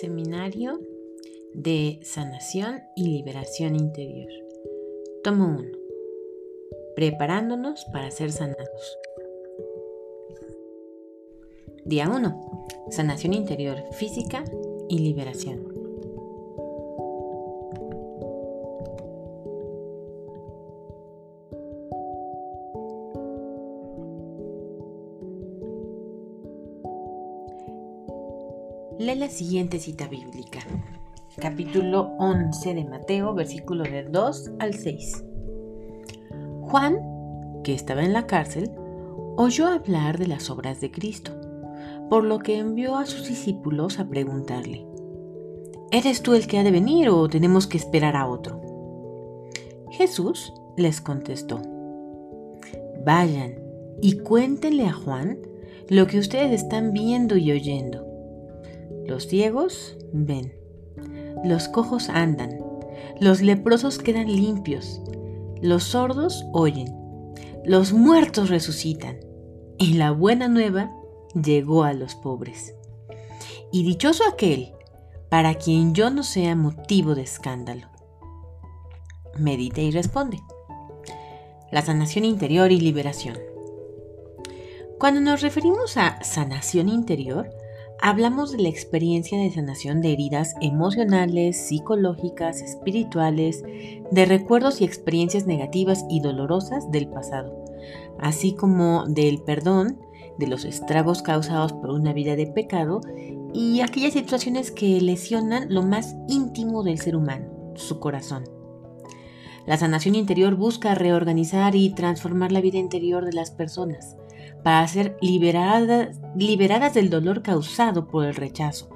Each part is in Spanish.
Seminario de Sanación y Liberación Interior. Tomo 1. Preparándonos para ser sanados. Día 1. Sanación interior física y liberación. Lee la siguiente cita bíblica. Capítulo 11 de Mateo, versículo del 2 al 6. Juan, que estaba en la cárcel, oyó hablar de las obras de Cristo, por lo que envió a sus discípulos a preguntarle, ¿Eres tú el que ha de venir o tenemos que esperar a otro? Jesús les contestó, Vayan y cuéntenle a Juan lo que ustedes están viendo y oyendo los ciegos ven, los cojos andan, los leprosos quedan limpios, los sordos oyen, los muertos resucitan, y la buena nueva llegó a los pobres. Y dichoso aquel para quien yo no sea motivo de escándalo. Medite y responde. La sanación interior y liberación. Cuando nos referimos a sanación interior, hablamos de la experiencia de sanación de heridas emocionales, psicológicas, espirituales, de recuerdos y experiencias negativas y dolorosas del pasado, así como del perdón, de los estragos causados por una vida de pecado y aquellas situaciones que lesionan lo más íntimo del ser humano, su corazón. La sanación interior busca reorganizar y transformar la vida interior de las personas, para ser liberadas, liberadas del dolor causado por el rechazo,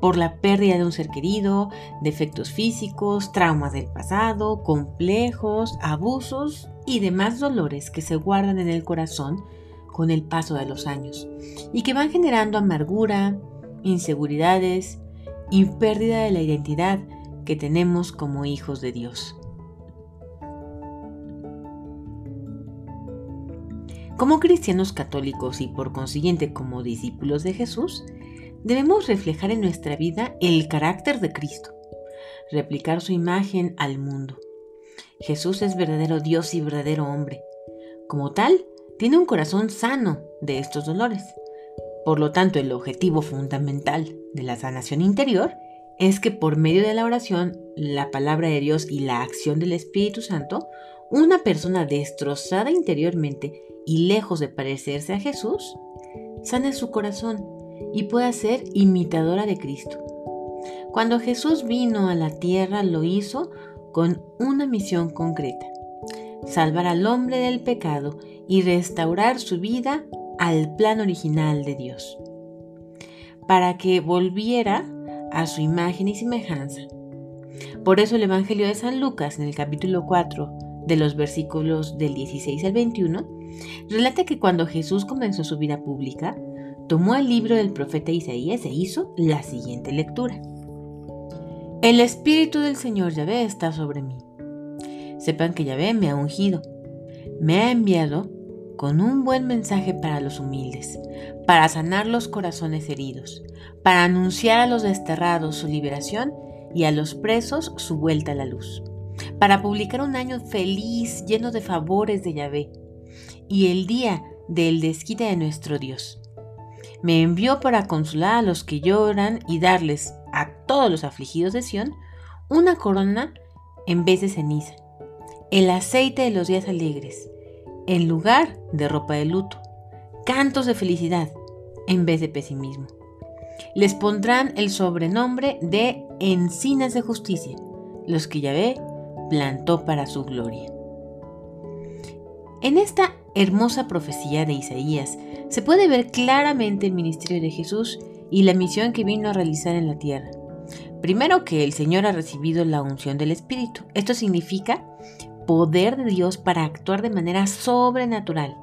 por la pérdida de un ser querido, defectos físicos, traumas del pasado, complejos, abusos y demás dolores que se guardan en el corazón con el paso de los años y que van generando amargura, inseguridades y pérdida de la identidad que tenemos como hijos de Dios. Como cristianos católicos y por consiguiente como discípulos de Jesús, debemos reflejar en nuestra vida el carácter de Cristo, replicar su imagen al mundo. Jesús es verdadero Dios y verdadero hombre. Como tal, tiene un corazón sano de estos dolores. Por lo tanto, el objetivo fundamental de la sanación interior es que por medio de la oración, la palabra de Dios y la acción del Espíritu Santo, una persona destrozada interiormente y lejos de parecerse a Jesús, sane su corazón y pueda ser imitadora de Cristo. Cuando Jesús vino a la tierra lo hizo con una misión concreta, salvar al hombre del pecado y restaurar su vida al plan original de Dios, para que volviera a su imagen y semejanza. Por eso el Evangelio de San Lucas en el capítulo 4 de los versículos del 16 al 21, relata que cuando Jesús comenzó su vida pública, tomó el libro del profeta Isaías e hizo la siguiente lectura. El Espíritu del Señor Yahvé está sobre mí. Sepan que Yahvé me ha ungido. Me ha enviado con un buen mensaje para los humildes, para sanar los corazones heridos, para anunciar a los desterrados su liberación y a los presos su vuelta a la luz para publicar un año feliz, lleno de favores de Yahvé, y el día del desquite de nuestro Dios. Me envió para consolar a los que lloran y darles a todos los afligidos de Sión una corona en vez de ceniza, el aceite de los días alegres, en lugar de ropa de luto, cantos de felicidad en vez de pesimismo. Les pondrán el sobrenombre de encinas de justicia, los que Yahvé plantó para su gloria. En esta hermosa profecía de Isaías se puede ver claramente el ministerio de Jesús y la misión que vino a realizar en la tierra. Primero que el Señor ha recibido la unción del Espíritu. Esto significa poder de Dios para actuar de manera sobrenatural.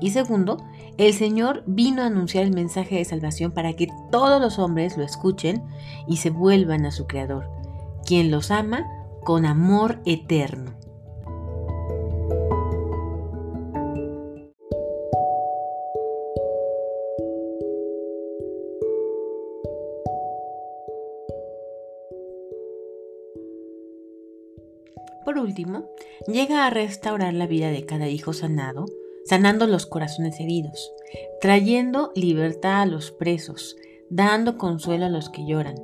Y segundo, el Señor vino a anunciar el mensaje de salvación para que todos los hombres lo escuchen y se vuelvan a su Creador, quien los ama con amor eterno. Por último, llega a restaurar la vida de cada hijo sanado, sanando los corazones heridos, trayendo libertad a los presos, dando consuelo a los que lloran,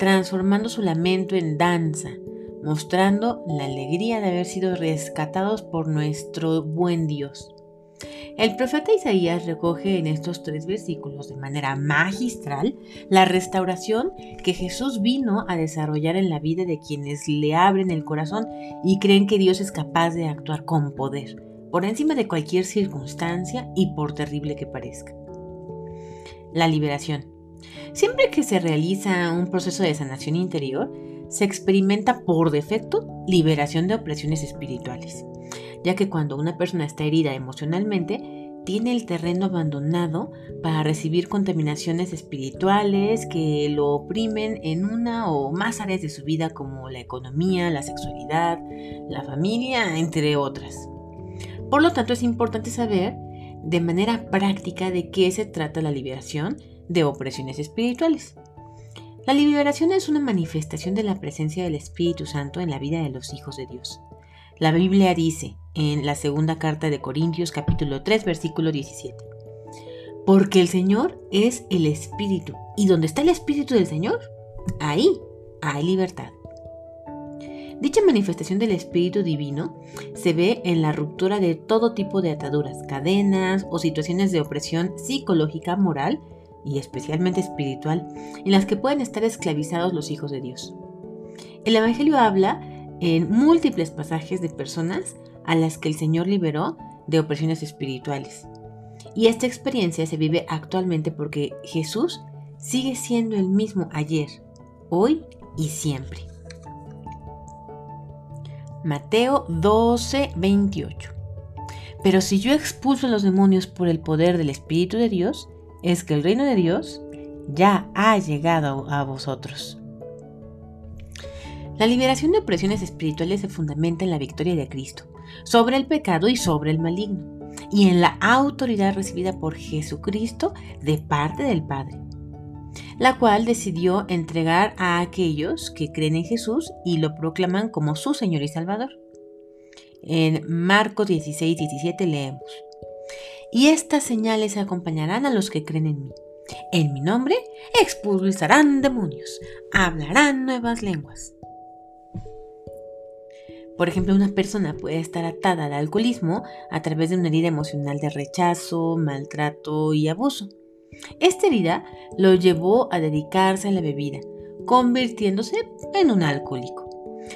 transformando su lamento en danza, mostrando la alegría de haber sido rescatados por nuestro buen Dios. El profeta Isaías recoge en estos tres versículos de manera magistral la restauración que Jesús vino a desarrollar en la vida de quienes le abren el corazón y creen que Dios es capaz de actuar con poder, por encima de cualquier circunstancia y por terrible que parezca. La liberación. Siempre que se realiza un proceso de sanación interior, se experimenta por defecto liberación de opresiones espirituales ya que cuando una persona está herida emocionalmente, tiene el terreno abandonado para recibir contaminaciones espirituales que lo oprimen en una o más áreas de su vida como la economía, la sexualidad, la familia, entre otras. Por lo tanto, es importante saber de manera práctica de qué se trata la liberación de opresiones espirituales. La liberación es una manifestación de la presencia del Espíritu Santo en la vida de los hijos de Dios. La Biblia dice en la segunda carta de Corintios capítulo 3 versículo 17. Porque el Señor es el Espíritu. Y donde está el Espíritu del Señor, ahí hay libertad. Dicha manifestación del Espíritu Divino se ve en la ruptura de todo tipo de ataduras, cadenas o situaciones de opresión psicológica, moral y especialmente espiritual, en las que pueden estar esclavizados los hijos de Dios. El Evangelio habla en múltiples pasajes de personas a las que el Señor liberó de opresiones espirituales. Y esta experiencia se vive actualmente porque Jesús sigue siendo el mismo ayer, hoy y siempre. Mateo 12, 28. Pero si yo expulso a los demonios por el poder del Espíritu de Dios, es que el reino de Dios ya ha llegado a vosotros. La liberación de opresiones espirituales se fundamenta en la victoria de Cristo sobre el pecado y sobre el maligno, y en la autoridad recibida por Jesucristo de parte del Padre, la cual decidió entregar a aquellos que creen en Jesús y lo proclaman como su Señor y Salvador. En Marcos 16, 17 leemos, y estas señales acompañarán a los que creen en mí. En mi nombre expulsarán demonios, hablarán nuevas lenguas por ejemplo, una persona puede estar atada al alcoholismo a través de una herida emocional de rechazo, maltrato y abuso. Esta herida lo llevó a dedicarse a la bebida, convirtiéndose en un alcohólico.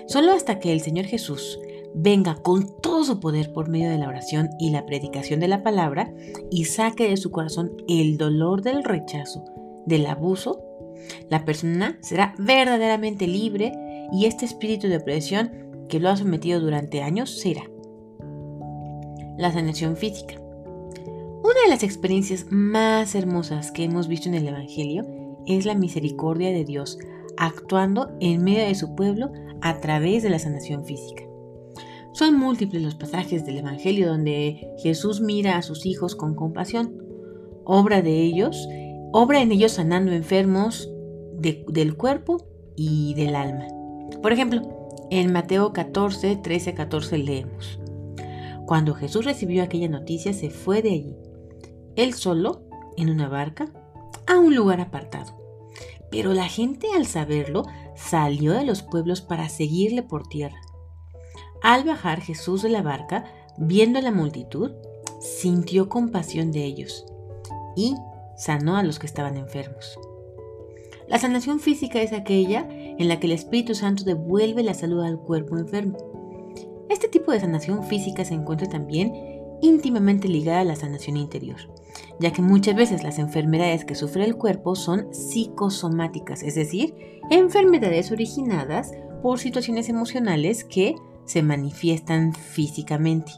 Solo hasta que el Señor Jesús venga con todo su poder por medio de la oración y la predicación de la palabra y saque de su corazón el dolor del rechazo, del abuso, la persona será verdaderamente libre y este espíritu de opresión que lo ha sometido durante años será la sanación física. Una de las experiencias más hermosas que hemos visto en el Evangelio es la misericordia de Dios actuando en medio de su pueblo a través de la sanación física. Son múltiples los pasajes del Evangelio donde Jesús mira a sus hijos con compasión, obra de ellos, obra en ellos sanando enfermos del cuerpo y del alma. Por ejemplo, en Mateo 14, 13, 14 leemos. Cuando Jesús recibió aquella noticia, se fue de allí, él solo, en una barca, a un lugar apartado. Pero la gente al saberlo salió de los pueblos para seguirle por tierra. Al bajar Jesús de la barca, viendo a la multitud, sintió compasión de ellos y sanó a los que estaban enfermos. La sanación física es aquella en la que el Espíritu Santo devuelve la salud al cuerpo enfermo. Este tipo de sanación física se encuentra también íntimamente ligada a la sanación interior, ya que muchas veces las enfermedades que sufre el cuerpo son psicosomáticas, es decir, enfermedades originadas por situaciones emocionales que se manifiestan físicamente.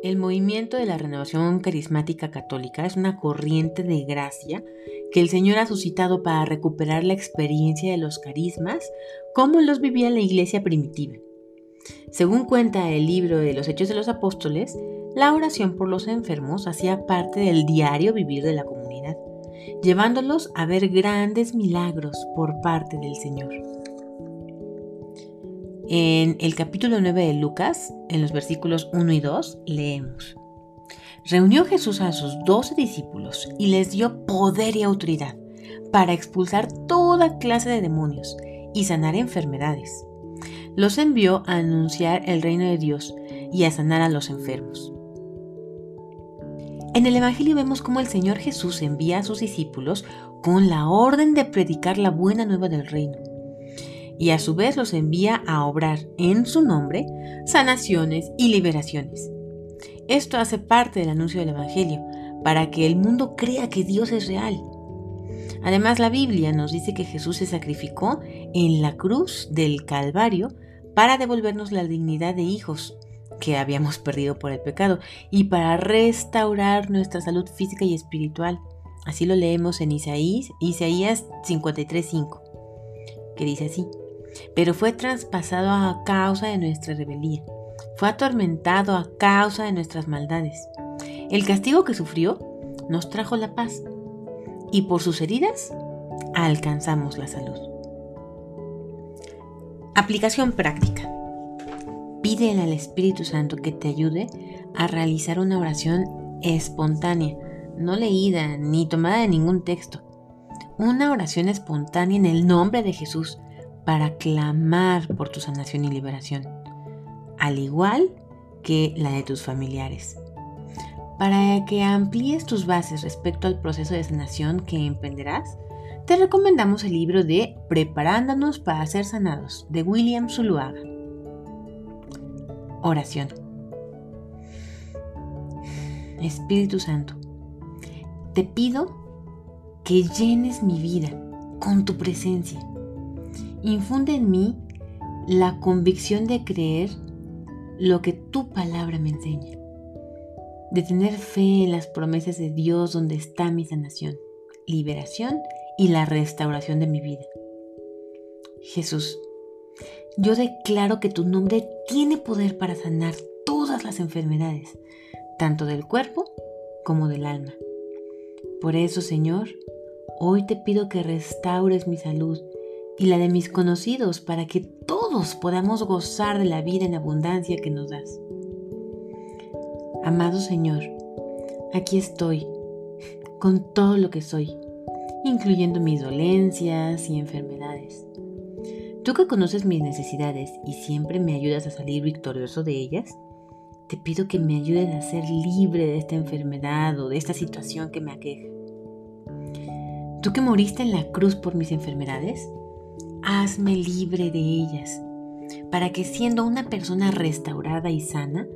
El movimiento de la renovación carismática católica es una corriente de gracia que el Señor ha suscitado para recuperar la experiencia de los carismas como los vivía la iglesia primitiva. Según cuenta el libro de los Hechos de los Apóstoles, la oración por los enfermos hacía parte del diario vivir de la comunidad, llevándolos a ver grandes milagros por parte del Señor. En el capítulo 9 de Lucas, en los versículos 1 y 2, leemos. Reunió Jesús a sus doce discípulos y les dio poder y autoridad para expulsar toda clase de demonios y sanar enfermedades. Los envió a anunciar el reino de Dios y a sanar a los enfermos. En el Evangelio vemos cómo el Señor Jesús envía a sus discípulos con la orden de predicar la buena nueva del reino y a su vez los envía a obrar en su nombre sanaciones y liberaciones. Esto hace parte del anuncio del Evangelio, para que el mundo crea que Dios es real. Además, la Biblia nos dice que Jesús se sacrificó en la cruz del Calvario para devolvernos la dignidad de hijos que habíamos perdido por el pecado y para restaurar nuestra salud física y espiritual. Así lo leemos en Isaías, Isaías 53:5, que dice así pero fue traspasado a causa de nuestra rebeldía, fue atormentado a causa de nuestras maldades. El castigo que sufrió nos trajo la paz, y por sus heridas alcanzamos la salud. Aplicación práctica. Pídele al Espíritu Santo que te ayude a realizar una oración espontánea, no leída ni tomada de ningún texto. Una oración espontánea en el nombre de Jesús, para clamar por tu sanación y liberación, al igual que la de tus familiares. Para que amplíes tus bases respecto al proceso de sanación que emprenderás, te recomendamos el libro de Preparándonos para ser sanados de William Zuluaga. Oración. Espíritu Santo, te pido que llenes mi vida con tu presencia infunde en mí la convicción de creer lo que tu palabra me enseña, de tener fe en las promesas de Dios donde está mi sanación, liberación y la restauración de mi vida. Jesús, yo declaro que tu nombre tiene poder para sanar todas las enfermedades, tanto del cuerpo como del alma. Por eso, Señor, hoy te pido que restaures mi salud y la de mis conocidos para que todos podamos gozar de la vida en abundancia que nos das. Amado Señor, aquí estoy con todo lo que soy, incluyendo mis dolencias y enfermedades. Tú que conoces mis necesidades y siempre me ayudas a salir victorioso de ellas, te pido que me ayudes a ser libre de esta enfermedad o de esta situación que me aqueja. Tú que moriste en la cruz por mis enfermedades, hazme libre de ellas, para que siendo una persona restaurada y sana,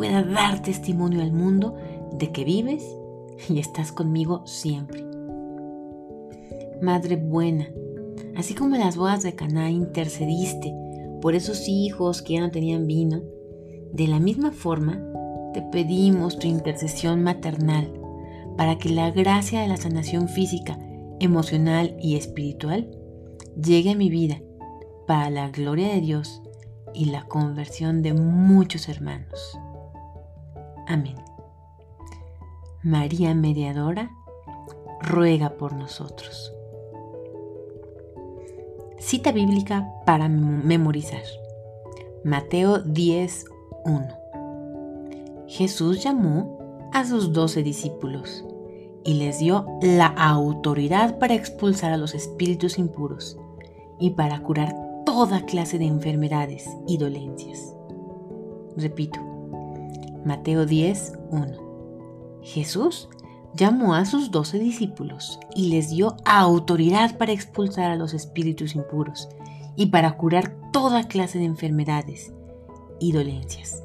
pueda dar testimonio al mundo de que vives y estás conmigo siempre. Madre buena, así como en las bodas de Caná intercediste por esos hijos que ya no tenían vino, de la misma forma te pedimos tu intercesión maternal para que la gracia de la sanación física, emocional y espiritual llegue a mi vida para la gloria de Dios y la conversión de muchos hermanos. Amén. María Mediadora, ruega por nosotros. Cita bíblica para memorizar. Mateo 10.1. Jesús llamó a sus doce discípulos y les dio la autoridad para expulsar a los espíritus impuros y para curar toda clase de enfermedades y dolencias. Repito, Mateo 10, 1. Jesús llamó a sus doce discípulos y les dio autoridad para expulsar a los espíritus impuros y para curar toda clase de enfermedades y dolencias.